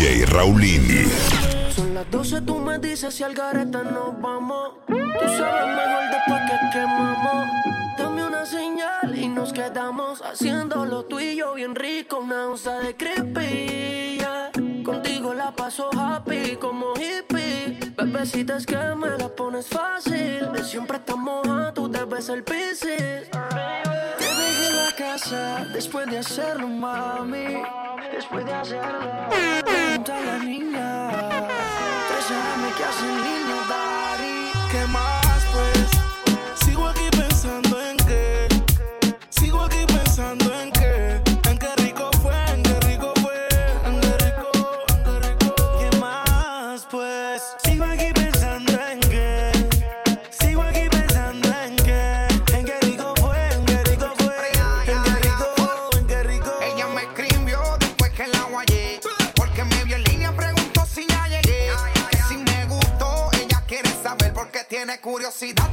DJ Raulín. Son las 12, tú me dices si al gareta nos vamos. Tú sabes mejor después que quemamos. Dame una señal y nos quedamos haciendo lo tuyo bien rico. Una onza de creepy. Yeah. Contigo la paso happy como hippie. Bebecita es que me la pones fácil. Siempre estamos a tú debes el piscis casa después de hacerlo, mami. Después de hacerlo, pregunta a la niña. Tres que hacen niño, daddy. ¿Qué más? curiosidad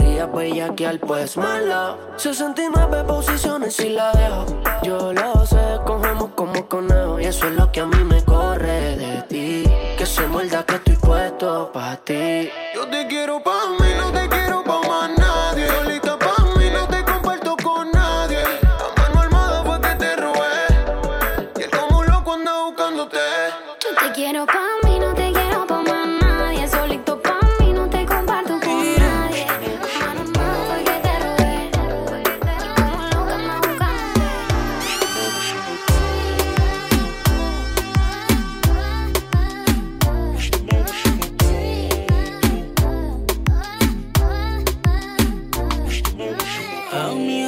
voy a bellaquear, pues mala. 69 posiciones y la dejo. Yo lo sé, cogemos como conejo. Y eso es lo que a mí me corre de ti. Que se muerda que estoy puesto para ti. Yo te quiero pa' mí, no te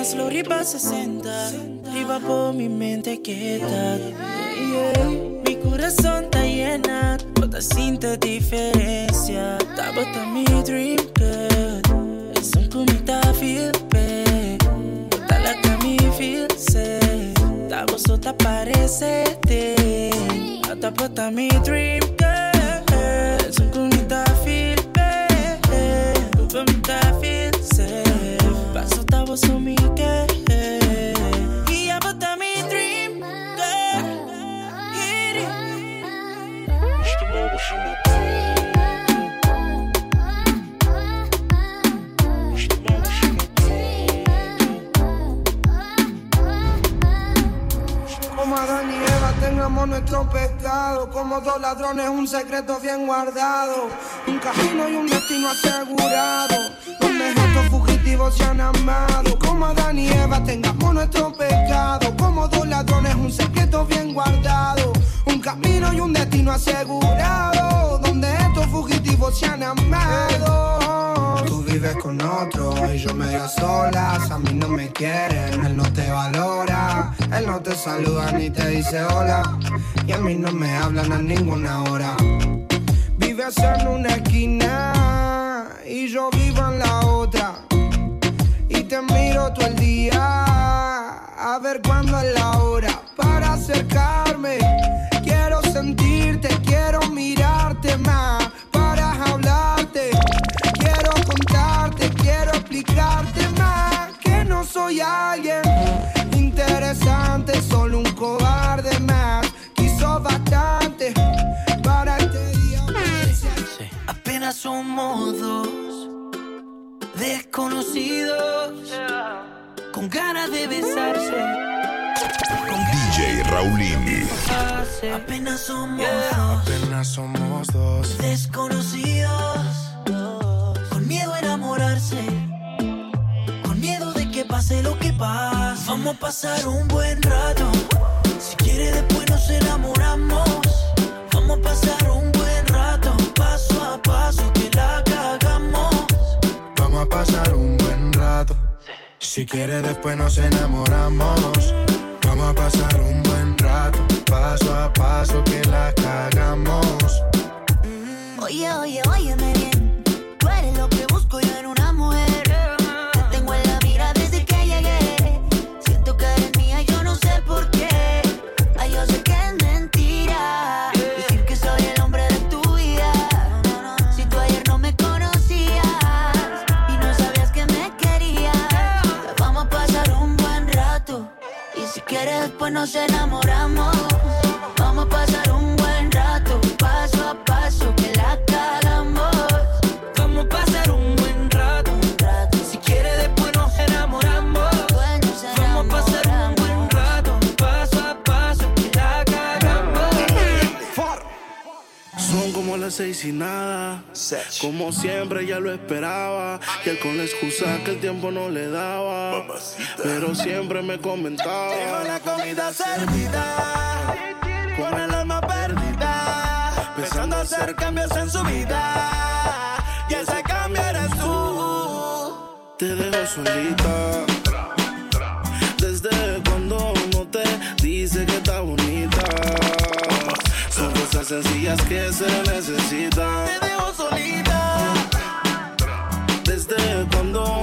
Las loripas 60, arriba por mi mente quieta. Yeah. Mi corazón está llena, toda cinta diferencia. Tabata mi dream girl, es un comita feel bad. Bota la cami feel safe, tabosota parecete. Tabata mi dream girl. was on tengamos nuestro como dos ladrones un secreto bien guardado un casino y un destino asegurado donde fugitivos se han. Como Adán y Eva tengamos nuestro pecado. Como dos ladrones, un secreto bien guardado. Un camino y un destino asegurado. Donde estos fugitivos se han amado. Tú vives con otro y yo medio solas. A mí no me quieren, él no te valora. Él no te saluda ni te dice hola. Y a mí no me hablan a ninguna hora. Vives en una esquina y yo vivo en la otra. Todo el día a ver cuándo es la hora para acercarme. Quiero sentirte, quiero mirarte más para hablarte. Quiero contarte, quiero explicarte más que no soy alguien interesante, solo un cobarde más. Quiso bastante para este día. Apenas somos dos desconocidos con ganas de besarse. DJ Raulín. Apenas somos dos Apenas somos dos. desconocidos con miedo a enamorarse, con miedo de que pase lo que pase. Vamos a pasar un buen rato. Si quiere después nos enamoramos. Vamos a pasar un buen rato, paso a paso pasar un buen rato. Si quieres después nos enamoramos. Vamos a pasar un buen rato. Paso a paso que la cagamos. Oye, oye, óyeme después nos enamoramos. Vamos a pasar un buen rato, paso a paso las seis y nada. Como siempre ya lo esperaba. Y él con la excusa que el tiempo no le daba. Pero siempre me comentaba. la comida servida, con el alma perdida, pensando hacer cambios en su vida. Y ese cambio eres tú. Te dejo solita. Desde cuando no te dice que está bonita. Cosas sencillas que se necesitan. Te dejo solita. Desde cuando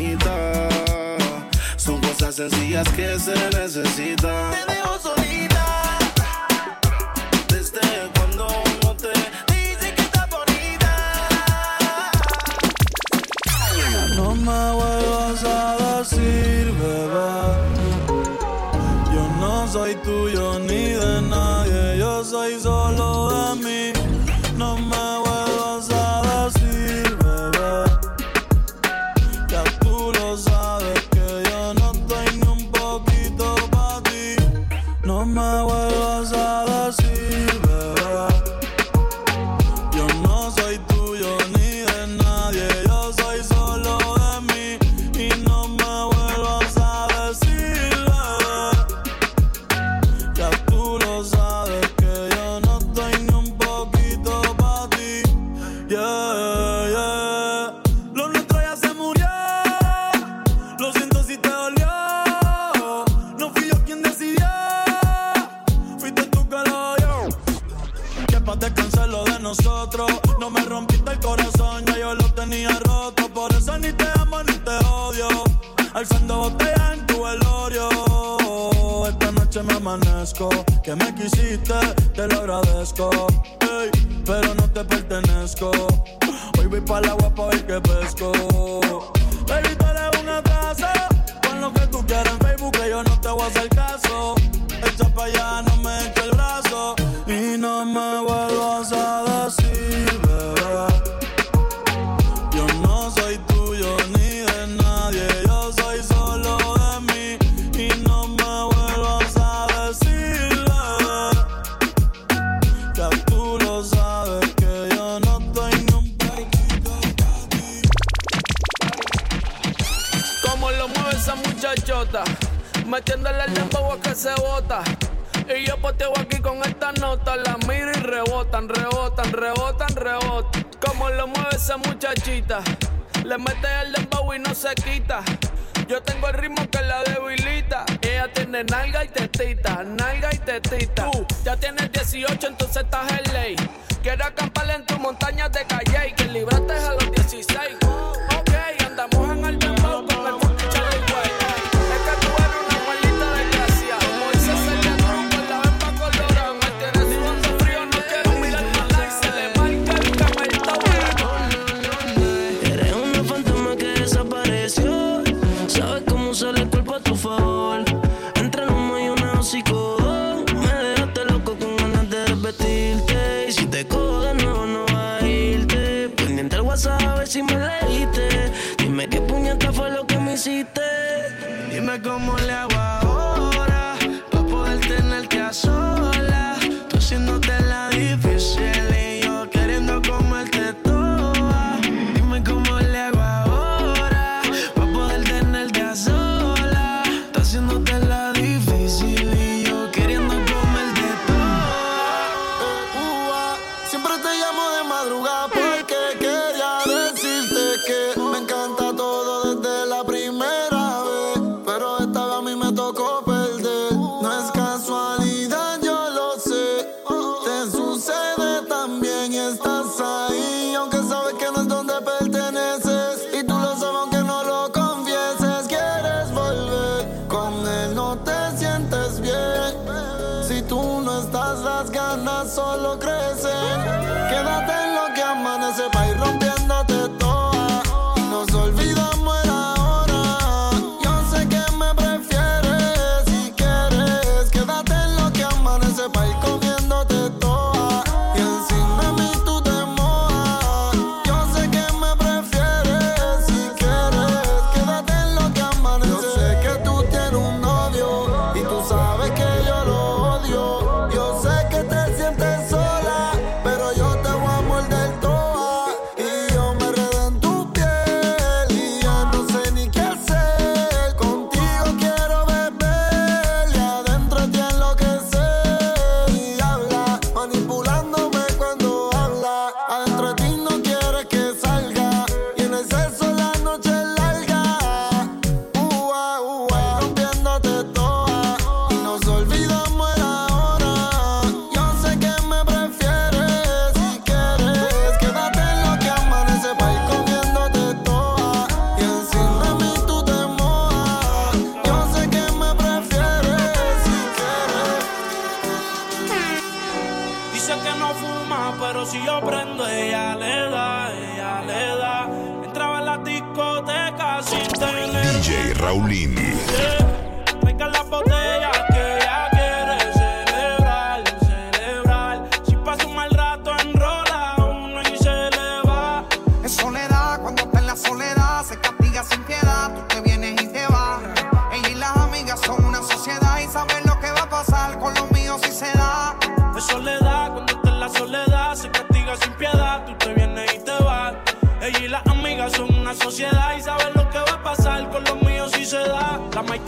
Sencillas que se necesitan.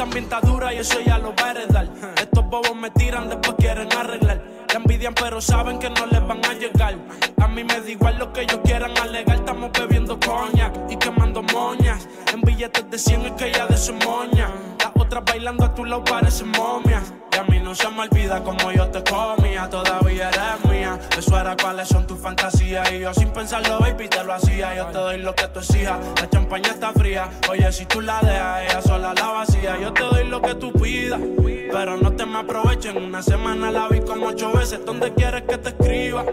también está dura y eso ya lo va a. Estos bobos me tiran, después quieren arreglar. La envidian, pero saben que no les van a llegar. A mí me da igual lo que ellos quieran alegar. Estamos bebiendo coña y quemando moñas. En billetes de 100 es que ya de su moña. Las otras bailando a tu lado parecen momias. Y a mí no se me olvida como yo te comía. Todavía eres mía. Eso era cuáles son tus fantasías y yo sin pensarlo, baby, te lo hacía. Yo te doy lo que tú exijas. La champaña está fría. Oye, si tú la dejas, ella sola la vacía. Yo te doy lo que tú pidas. Pero no te me aprovechen. Una semana la vi como ocho veces. ¿Dónde quieres que te escriba?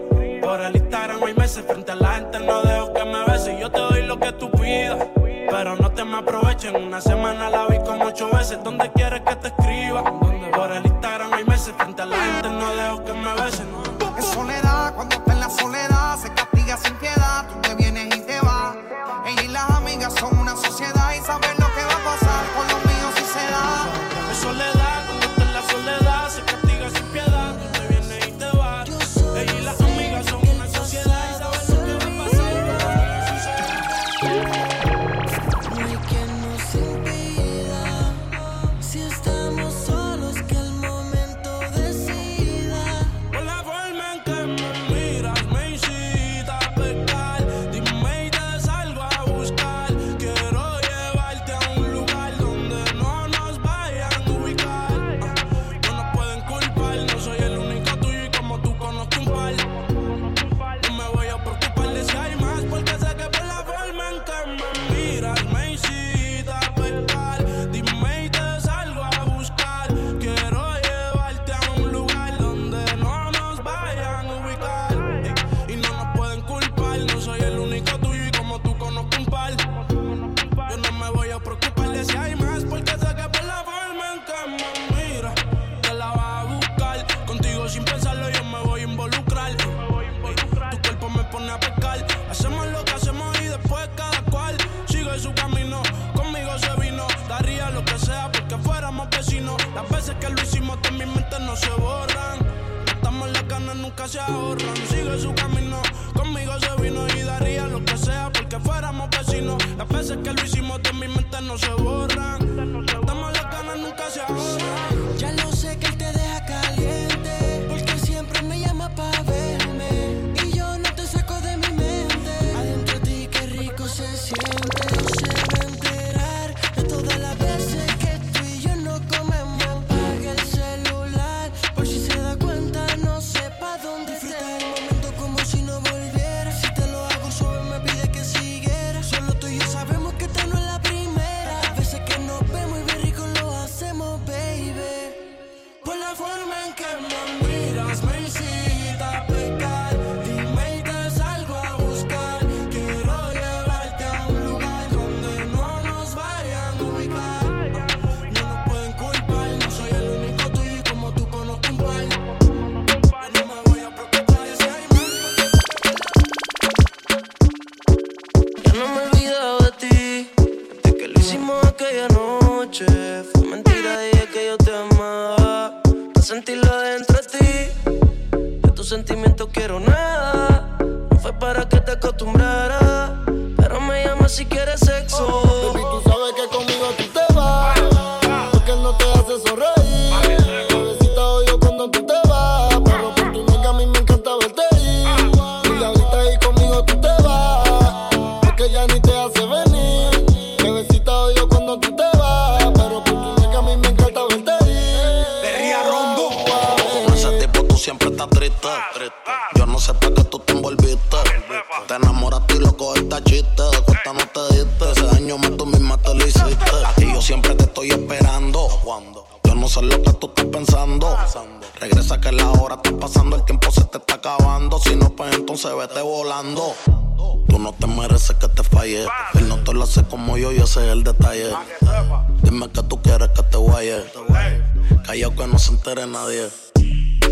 Por el Instagram hay meses. Frente a la gente no dejo que me beses. Yo te doy lo que tú pidas. Pero no te me aprovechen. Una semana la vi como ocho veces. ¿Dónde quieres No sé lo que tú estás pensando. Regresa que la hora está pasando, el tiempo se te está acabando. Si no, pues entonces vete volando. Tú no te mereces que te falle. Él no te lo hace como yo y ese es el detalle. Dime que tú quieres que te guaye. Callao que no se entere nadie.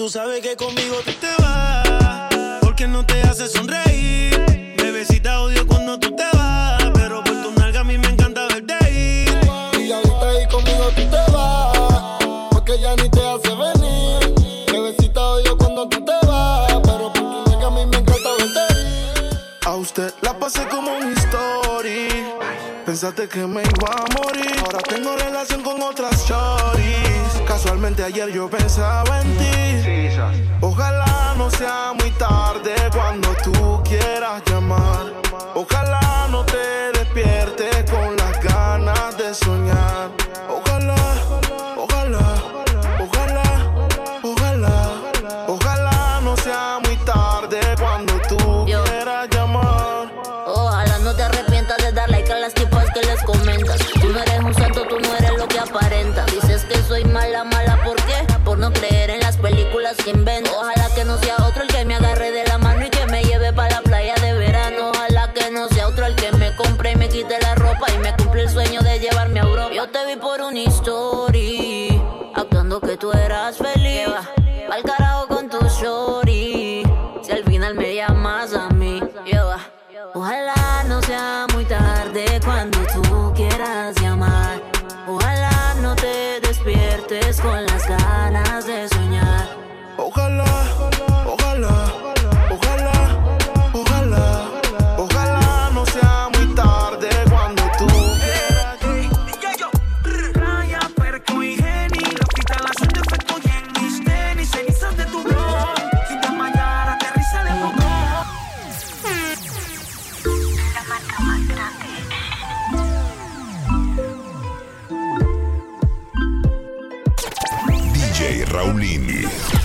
tú sabes que conmigo Pensaste que me iba a morir. Ahora tengo relación con otras choris. Casualmente ayer yo pensaba en ti. Ojalá no sea muy tarde cuando tú quieras llamar. Ojalá no te despiertes Raulini.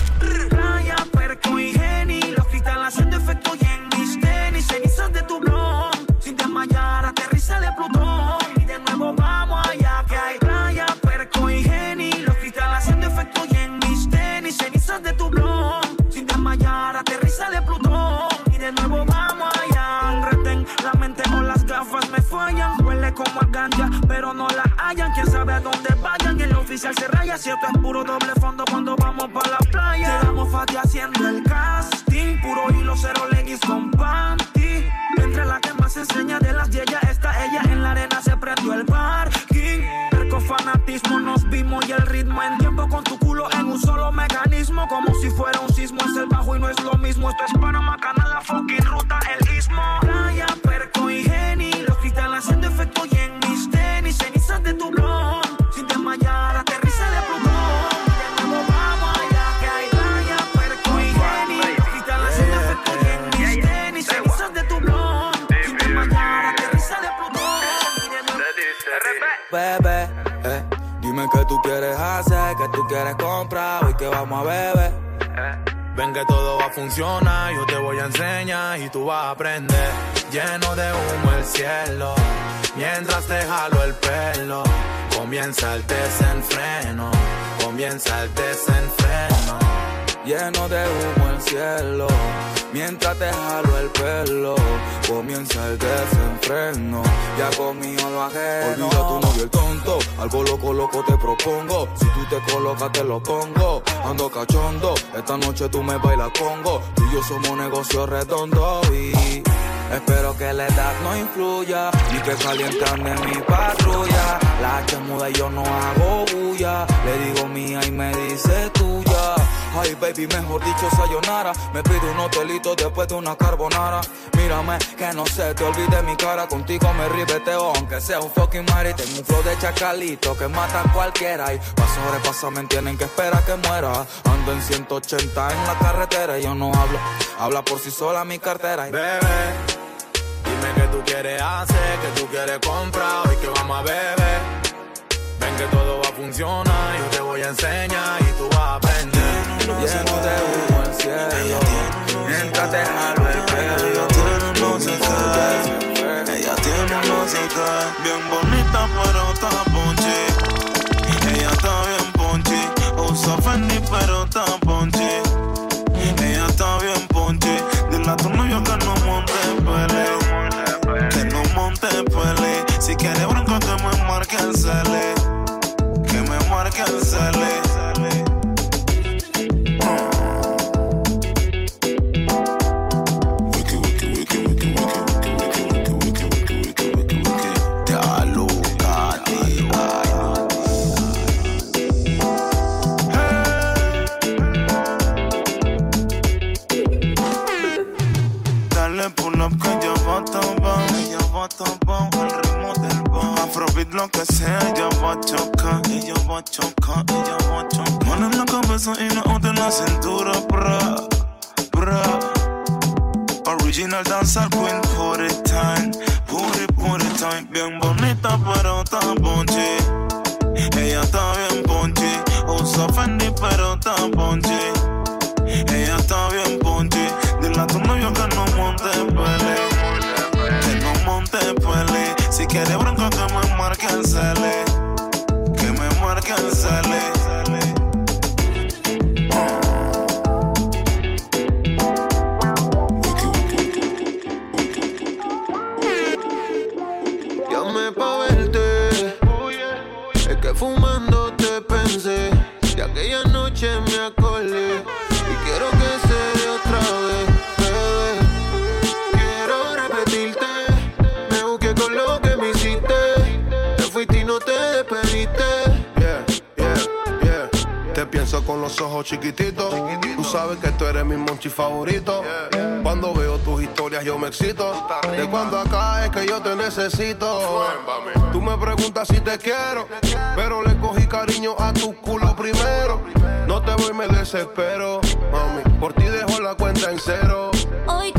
Se raya Cierto es puro doble fondo cuando vamos para la playa. Llegamos fati haciendo el casting Puro hilo, cero leggings con panty. Entre la que más enseña de las yeyas Está ella en la arena, se prendió el parking. Perco fanatismo, nos vimos y el ritmo En tiempo con tu culo en un solo mecanismo. Como si fuera un sismo, es el bajo y no es lo mismo Esto es Panamá, quieres hoy que vamos a beber. Ven que todo va a funcionar, yo te voy a enseñar y tú vas a aprender. Lleno de humo el cielo, mientras te jalo el pelo. Comienza el desenfreno, comienza el desenfreno. Lleno de humo el cielo, mientras te jalo el pelo. Comienza el desenfreno, ya conmigo lo ajeno. Olvida tu novio el tonto, algo loco, loco te propongo. Si tú te colocas, te lo pongo. Ando cachondo, esta noche tú me bailas congo. Tú y yo somos negocio redondo y. Espero que la edad no influya, ni que calientan de mi patrulla. La H muda y yo no hago bulla. Le digo mía y me dice tuya. Ay, baby, mejor dicho, sayonara. Me pido un hotelito después de una carbonara. Mírame, que no se te olvide mi cara. Contigo me ribeteo, aunque sea un fucking mari. Tengo un flow de chacalito que mata a cualquiera. Y pa' sobrepasarme tienen que esperar que muera. Ando en 180 en la carretera yo no hablo. Habla por sí sola mi cartera. Y bebé, dime qué tú quieres hacer, qué tú quieres comprar. Hoy que vamos a beber. Ven que todo va a funcionar, yo te voy a enseñar y tú vas a. Lleno de humo el cielo, mientras te jalo el pelo. Ella tiene música bien bonita, pero está ponchi. Ella está bien ponchi. Usa Fendi, pero está ponchi. Ella está bien ponchi. Dile a tu novio que no monte pele. Que no monte pele. Si quiere bronco. Que me marque el cele. Pienso con los ojos chiquititos. Tú sabes que tú eres mi monchi favorito. Cuando veo tus historias yo me excito. De cuando acá es que yo te necesito. Tú me preguntas si te quiero, pero le cogí cariño a tu culo primero. No te voy, me desespero, mami. Por ti dejo la cuenta en cero. Hoy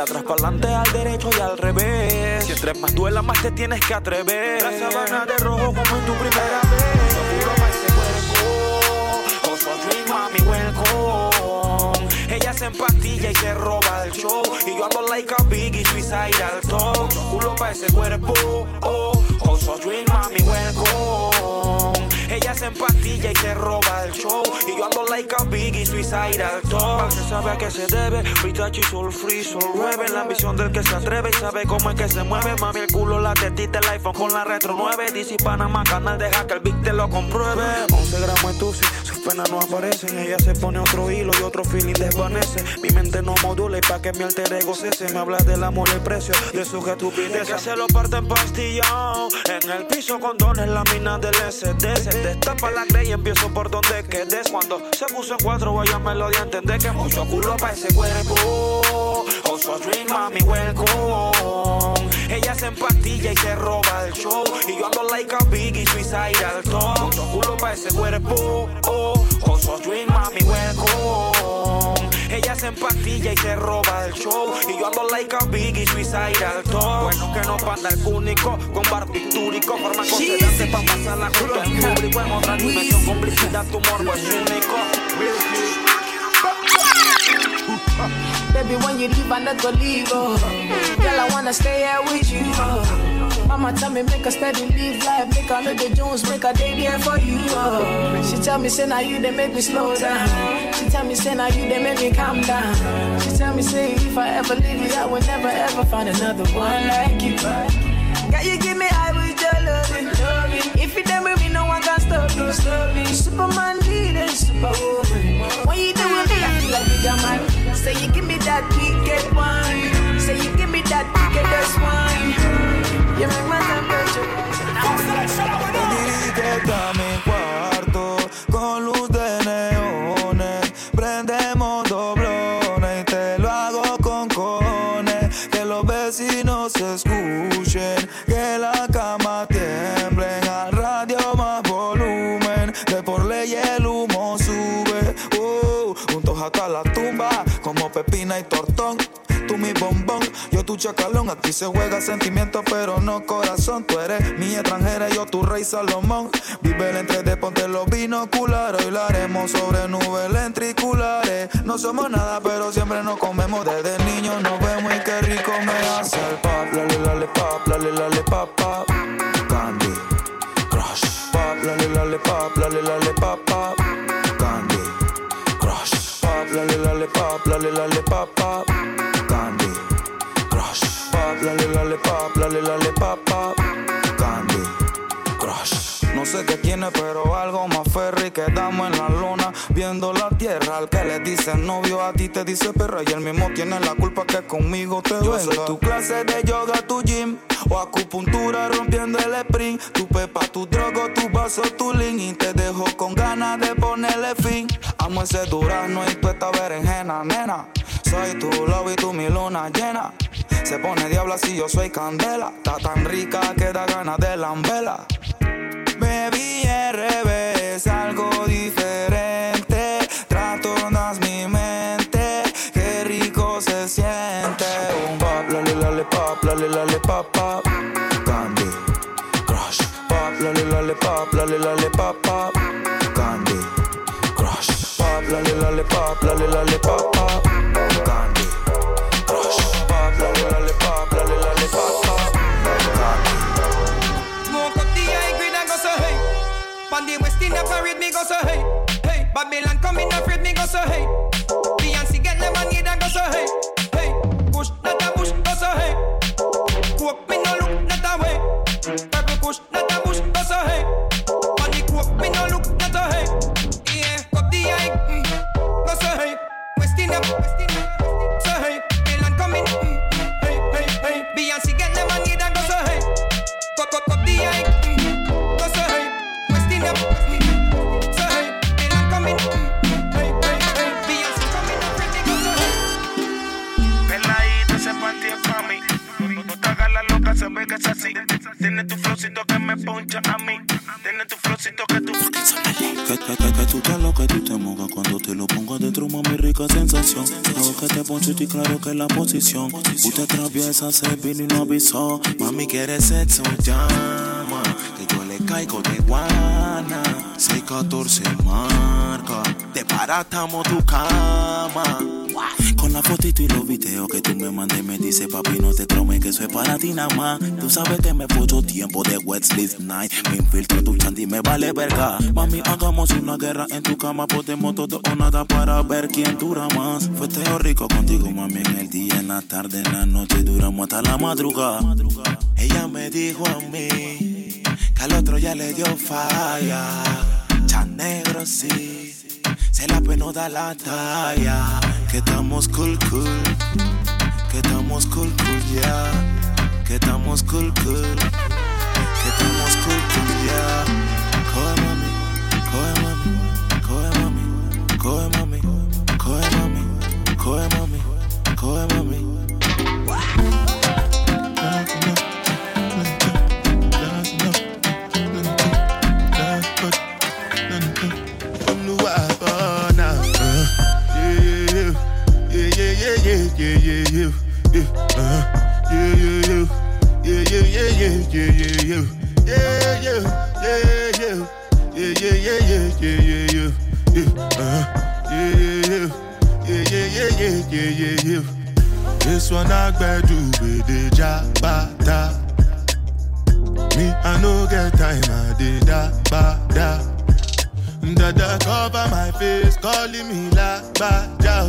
Analda atrás para adelante, al derecho y al revés. Si entre más duela, más te tienes que atrever. La sabana de rojo como en tu primera vez. Seguro pa' ese cuerpo. A dream, mami, welcome. Ella se empastilla y se roba el show. Y yo ando like a biggie, suicide al top. Culo pa' ese cuerpo. Oh, a dream, mami, welcome. Ella se empastilla y se roba el show. Y yo ando like a biggie, suicide al top. Se sabe a qué se debe. Y soul free, soul rebel. La ambición del que se atreve y sabe cómo es que se mueve. Mami, el culo, la tetita, el iPhone con la retro 9. DC Panamá, canal, deja que el big te lo compruebe. 11 gramos de sus penas no aparecen. Ella se pone otro hilo y otro feeling desvanece. Mi mente no modula y pa' que mi alter ego cese. Me hablas del amor y el precio de su estupidez. Que se lo parte en pastillao. En el piso con dones, la mina del SD. Destapa la grey y empiezo por donde quedes. Cuando se puso en cuatro, voy a melodía. Entender que mucho culo pa' ese cuerpo. Also a dream, mami, welcome. Ella se empastilla y se roba el show. Y yo ando like a biggie, suicide al top. Mucho culo pa' ese cuerpo. Also a dream, mami, welcome. Ella se empastilla y se roba el show. Y yo ando like a biggie, suicide al top. Bueno que no panda el cúnico, con barbitúrico. Forma considerante pa' pasarla junto en público. En otra dimensión, complicidad, tu morbo es único. Baby, when you leave, I never leave. Oh. Girl, I wanna stay here with you. Oh. Mama tell me make a steady live life, make a little Jones, make a day there for you. Oh. She tell me say now you they make me slow down. She tell me say now you they make me calm down. She tell me say if I ever leave you, I will never ever find another one like you. Girl, you give me high with your loving. If you done with me, no one can stop you, stop me. Superman, leader, superwoman. When you do with me, I feel like got man. Say you give me that wicked one. Say you give me that wickedest wine. You make my chacalón. Aquí se juega sentimiento, pero no corazón. Tú eres mi extranjera, yo tu rey Salomón. Vive el entre de ponte los binoculares. Hoy lo haremos sobre nubes lentriculares. No somos nada, pero siempre nos comemos. Desde niños nos vemos y qué rico me hace el pop. Lale, lale, pop, lale, lale, pop, pop. Candy, crush. Pop, lale, lale, pop, lale, lale, pop, pop. Candy, crush. Pop, lale, lale, pop, lale, lale, pop, pop. Candy, crush. Pop, lale, lale, lale, lale, pop, pop. No sé qué tiene, pero algo más ferry. Quedamos en la luna, viendo la tierra. Al que le dice novio, a ti te dice perra. Y el mismo tiene la culpa que conmigo te Yo soy tu clase de yoga, tu gym. O acupuntura rompiendo el sprint. Tu pepa, tu drogo, tu vaso, tu link. Y te dejo con ganas de ponerle fin. Amo ese durazno y tú esta berenjena, nena. Soy tu love y tú mi luna llena. Se pone diabla si yo soy candela. Está tan rica que da ganas de lambela. Baby, RB es algo diferente. Posición. Usted atraviesa, se vino y no avisó. Mami, quiere sexo, llama. Que yo le caigo de guana. 614 marca. Te paratamos tu cama. Con la fotito y los videos que tú me mandes, me dice papi, no te tromes que es para ti nada más. Tú sabes que me puso tiempo de wet sleep night. Me infiltro tu chanti y me vale verga. Mami, hagamos una guerra en tu cama, podemos todo o nada para ver quién dura más. Fue teo rico contigo, mami, en el día, en la tarde, en la noche, duramos hasta la madrugada. Ella me dijo a mí que al otro ya le dio falla. Chan negro, sí. Se la pena da la talla. Que estamos cool, cool. Que estamos cool, cool, ya. Que estamos cool, cool. Que estamos cool, cool, ya. Coge mami, coge mami, coge mami, coge mami, coge mami, coge mami, coge mami. This one I better do with the jabata. Me, I no get time, I did da ba da. Dada cover my face, calling me la ba da.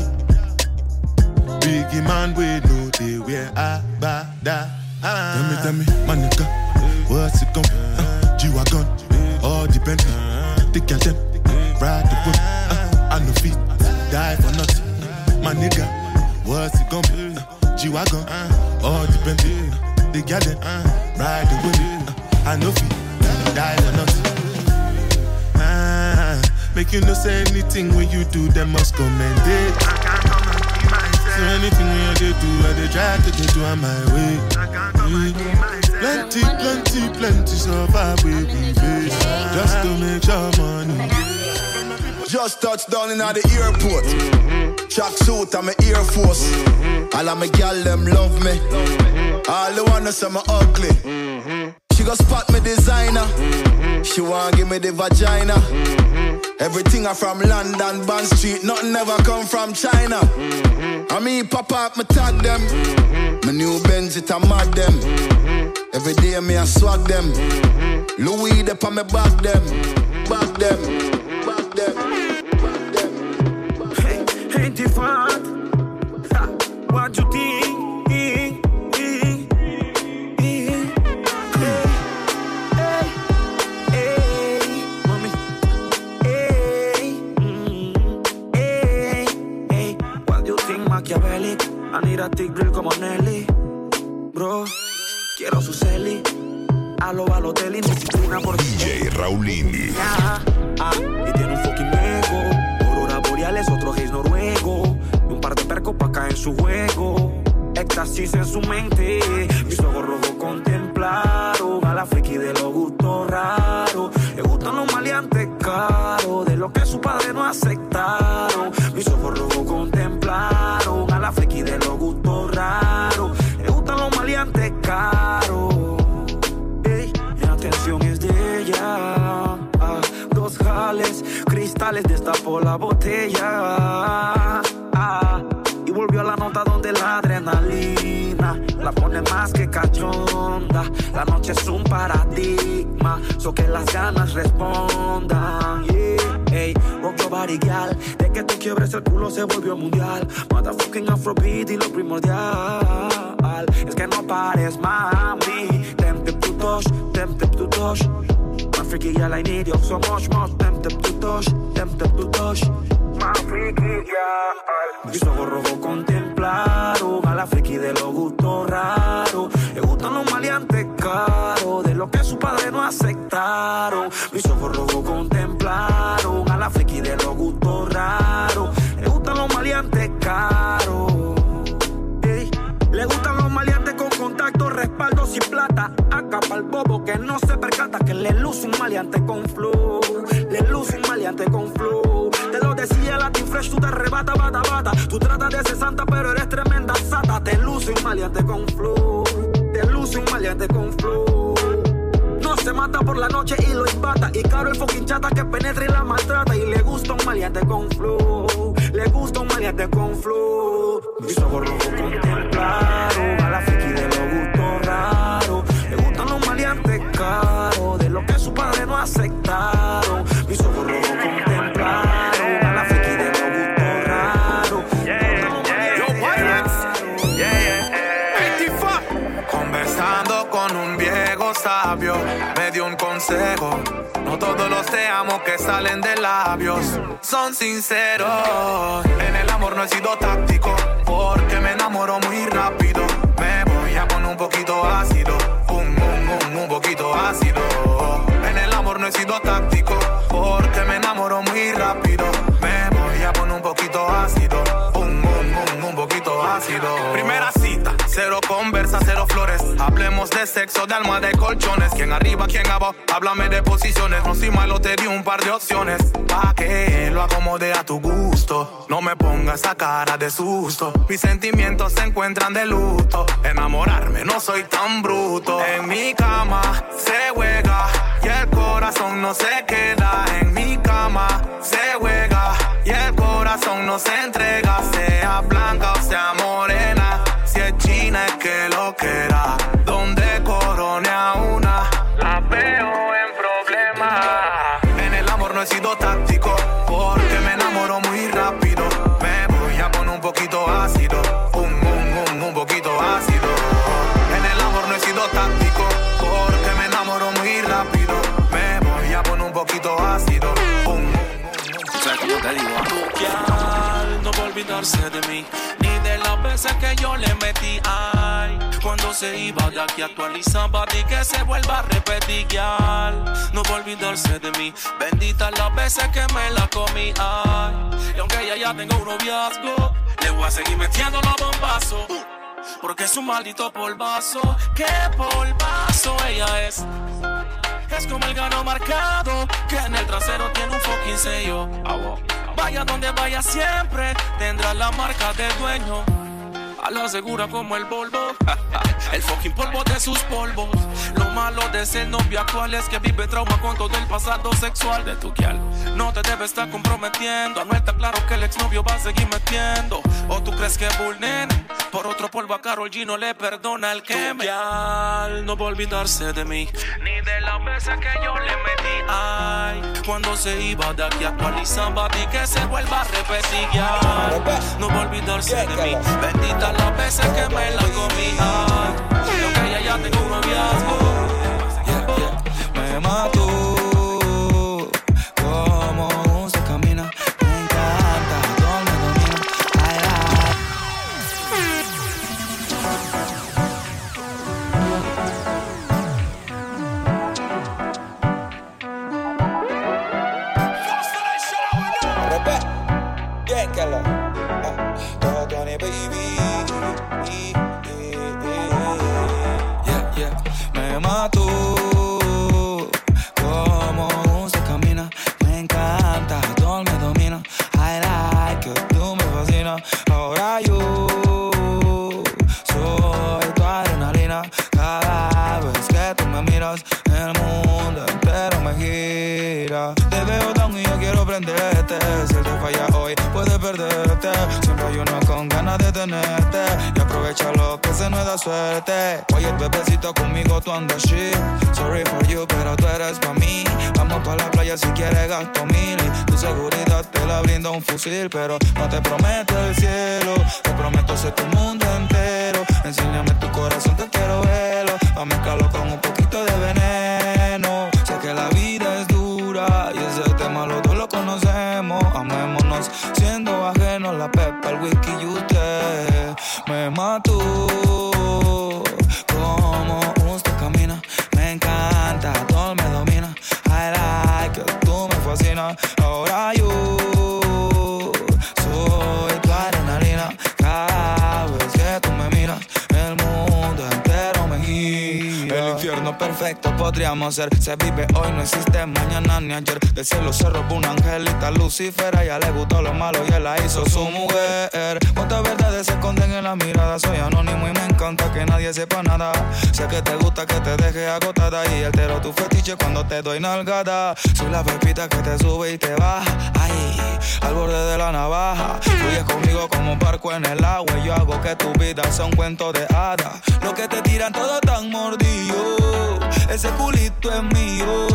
Biggie man, we know they wear a ba da. Tell me, tell me, my nigga, what's it gon' uh, G-Wagon, all depend. The girl them, ride the whip. Uh, I no feet, die for nothing. My nigga, what's it gon' be? Uh, G-Wagon, all depend. The girl them, ride the whip. Uh, I no feet, die for nothing. Ah, make you no say anything when you do, them must commend it. So anything when I dey do, I dey try to dey do on my way. Mm. Plenty, plenty, plenty survive we we face just to make sure money. Just touched down in the airport. Track suit, I'm a Air Force. All of my gal them love me. All the wanna say me ugly. She go spot me designer. She wanna give me the vagina. Everything I from London, Bond Street. Nothing ever come from China. I mean, pop up, me tag them. Mm-hmm. My new Benz, it a mad them. Mm-hmm. Every day me I swag them. Mm-hmm. Louis, they on me back them. Back them. Back them. Ain't it fun? Ha, What you think? Hey, hey, hey. Tira tic grill como Nelly. Bro, quiero su celi. A lo Balotelli, disciplina por DJ Raulín. Ah, ah, y tiene un fucking ego. Aurora boreales, otro gays noruego. Y un par de percos pa' caer en su juego. Éxtasis en su mente. Mis ojos rojos contemplaron a la friki de los gustos raros. Le gustan los maleantes caros, de lo que su padre no aceptaron. Mis ojos rojos contemplaron la friki de los gustos raros. Le gustan los maleantes caros. Ey, mi atención es de ella. Ah, dos jales, cristales, destapó la botella. Ah, y volvió a la nota adrenalina la pone más que cachonda. La noche es un paradigma, so que las ganas respondan. Yeah, ey, rock body, gal. De que tú quiebres el culo se volvió mundial. Motherfucking Afrobeat y lo primordial es que no pares, mami. Tempted to touch, tempted to touch. My freaky girl, I need you so much, much. Tempted to touch, tempted to touch. My freaky girl. Mis ojos rojos contemplaron a la friki de los gustos raros. Le gustan los maleantes caros, de lo que su padre no aceptaron. Mis ojos rojos contemplaron a la friki de los gustos raros. Le gustan los maleantes caros. Le gustan los maleantes con contacto, respaldo sin plata. Acá el bobo que no se percata que le luce un maleante con flow. Le luce un maleante con flow. Decía Latin Fresh, tú te arrebata, bata, bata. Tú tratas de ser santa, pero eres tremenda sata. Te luce un maleante con flow. Te luce un maleante con flow. No se mata por la noche y lo empata. Y caro el fucking chata que penetra y la maltrata. Y le gusta un maleante con flow. Le gusta un maleante con flow. Mis ojos rojos contemplaron a la friki de los gustos raros. Le gustan los maleantes caros. De lo que su padre no aceptaron. Mis ojos rojos No todos los te amo que salen de labios son sinceros. En el amor no he sido táctico, porque me enamoro muy rápido. Me voy a poner un poquito ácido, un, un, un, un poquito ácido. En el amor no he sido táctico, Hablemos de sexo, de alma, de colchones. Quién arriba, quién abajo, háblame de posiciones. No soy malo, te di un par de opciones. Pa' que lo acomode a tu gusto. No me pongas esa cara de susto. Mis sentimientos se encuentran de luto. Enamorarme, no soy tan bruto. En mi cama se juega y el corazón no se queda. En mi cama se juega y el corazón no se entrega. Sea blanca o sea morena. Si es china es que lo quiera. Donde corone a una, la veo en problemas. En el amor no he sido táctico, porque me enamoro muy rápido. Me voy a poner un poquito ácido, un, un, un, un poquito ácido. En el amor no he sido táctico, porque me enamoro muy rápido. Me voy a poner un poquito ácido, un, un, un. ¿Sabes cómo te digo? No va a olvidarse de mí, yo le metí. Ay, cuando se iba de aquí actualizaba y que se vuelva a repetir. No va a olvidarse de mí, bendita las veces que me la comí. Ay, y aunque ella ya tenga un noviazgo, le voy a seguir metiendo los bombazos. Porque es un maldito polvazo, qué polvazo ella es. Es como el gano marcado que en el trasero tiene un fucking sello. Vaya donde vaya siempre tendrá la marca del dueño. A la segura como el Volvo. el fucking polvo de sus polvos. Lo malo de ser novia actual es que vive trauma con todo el pasado sexual de tu guial. No te debe estar comprometiendo. No está claro que el exnovio va a seguir metiendo. O tú crees que vulnen por otro polvo a Carol G no le perdona el que me. no va a olvidarse de mí. Ni de las veces que yo le metí. Ay, cuando se iba de aquí actualizaba y que se vuelva a repetir. No va a olvidarse de mí. Bendita las veces que me la comí. Ay, y aunque ella ya tengo un noviazgo. Me mató da suerte. Oye, bebecito, conmigo tú andas shit. Sorry for you, pero tú eres pa' mí. Vamos pa' la playa si quieres gasto mil. Tu seguridad te la brinda un fusil. Pero no te prometo el cielo. Te prometo ser tu mundo entero. Enséñame infierno perfecto podríamos ser. Se vive hoy, no existe mañana ni ayer. Del cielo se robó una angelita Lucifer. A ella le gustó lo malo y él la hizo su mujer. Cuántas verdades se esconden en la mirada. Soy anónimo y me encanta que nadie sepa nada. Sé que te gusta que te deje agotada. Y altero tu fetiche cuando te doy nalgada. Soy la pepita que te sube y te baja. Ay, al borde de la navaja. Fluyes conmigo como un barco en el agua. Y yo hago que tu vida sea un cuento de hadas. Lo que te tiran todo tan mordido. Ese culito es mío.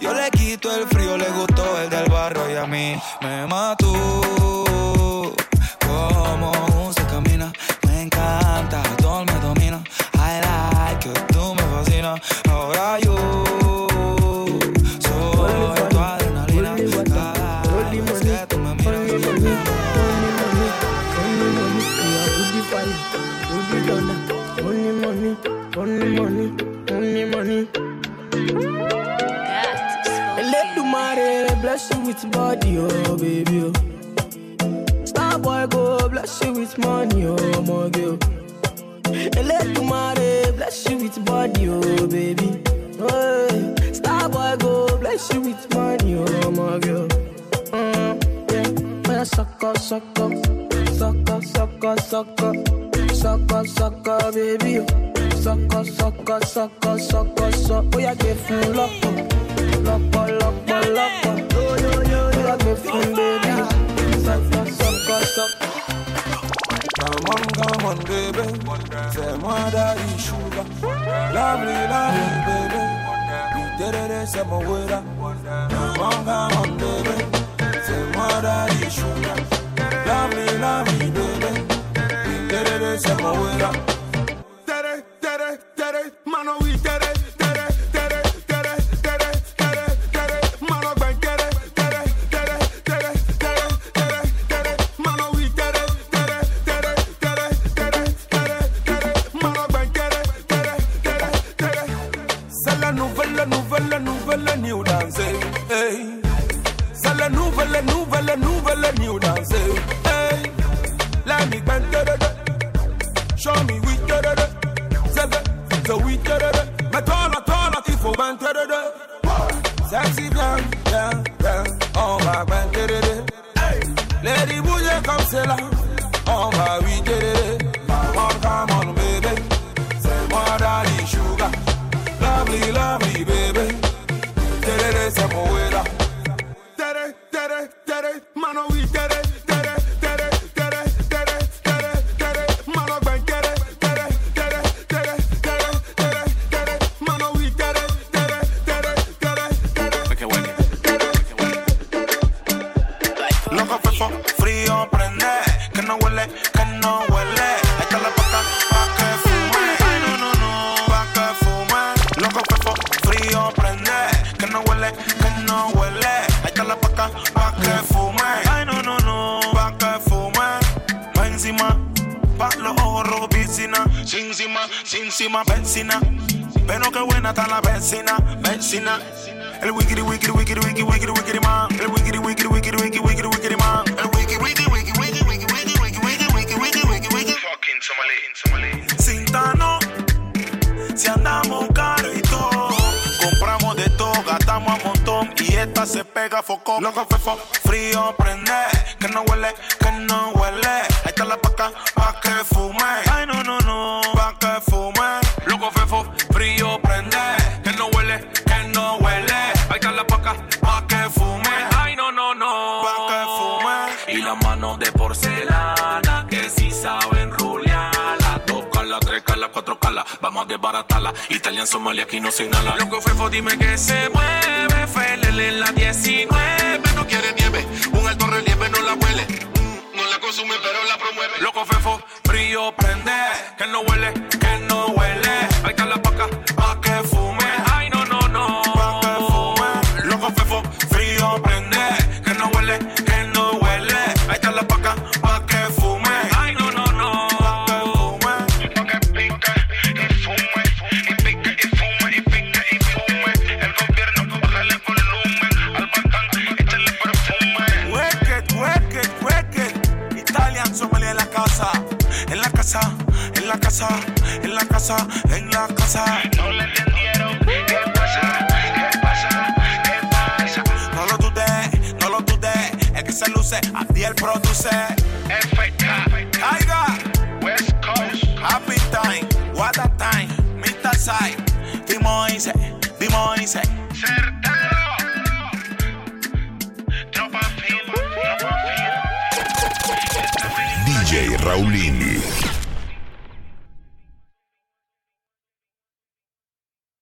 Yo le quito el frío, le gustó el del barrio y a mí me mató. Como usted camina, me encanta, todo me domina. I like you, tú me fascinas. Ahora yo soy tu adrenalina. Cada vez que tú me miras, Only money, only money, money. And let the money bless you with body, oh baby. Oh. Star boy go bless you with money, oh my girl. And let the money bless you with body, oh baby. Oh. Star boy go bless you with money, oh my girl. Mm, yeah. Oh, suck up, suck up, suck up, suck up, suck up, suck up, suck up, baby. oh sọkọ sọkọ sọkọ sọkọ sọ ó yá gbé fún lọ́pọ̀ lọ́pọ̀ lọ́pọ̀ lọ́pọ̀ ó yá gbé fún bébí sọkọ sọkọ sọkọ. Come on, come on, baby. Say moi, daddy, sugar. Lovely, lovely, baby. You did it, c'est mon weather. Come on, come on, baby. Say moi, daddy, sugar. Lovely, lovely, baby. You did it, c'est mon weather. títeres, mano títeres. so we terere. Me tola tola tifo ban terere. Sexy down, down, down, on va ban terere. Lady Bouye comme c'est là. vamos a. Italian Somalia aquí no se inhala. Loco Fefo, dime que se mueve. Felele en la 19. No quiere nieve, un alto relieve no la huele. Mm, no la consume, pero la promueve. Loco Fefo, frío prende. Que no huele, que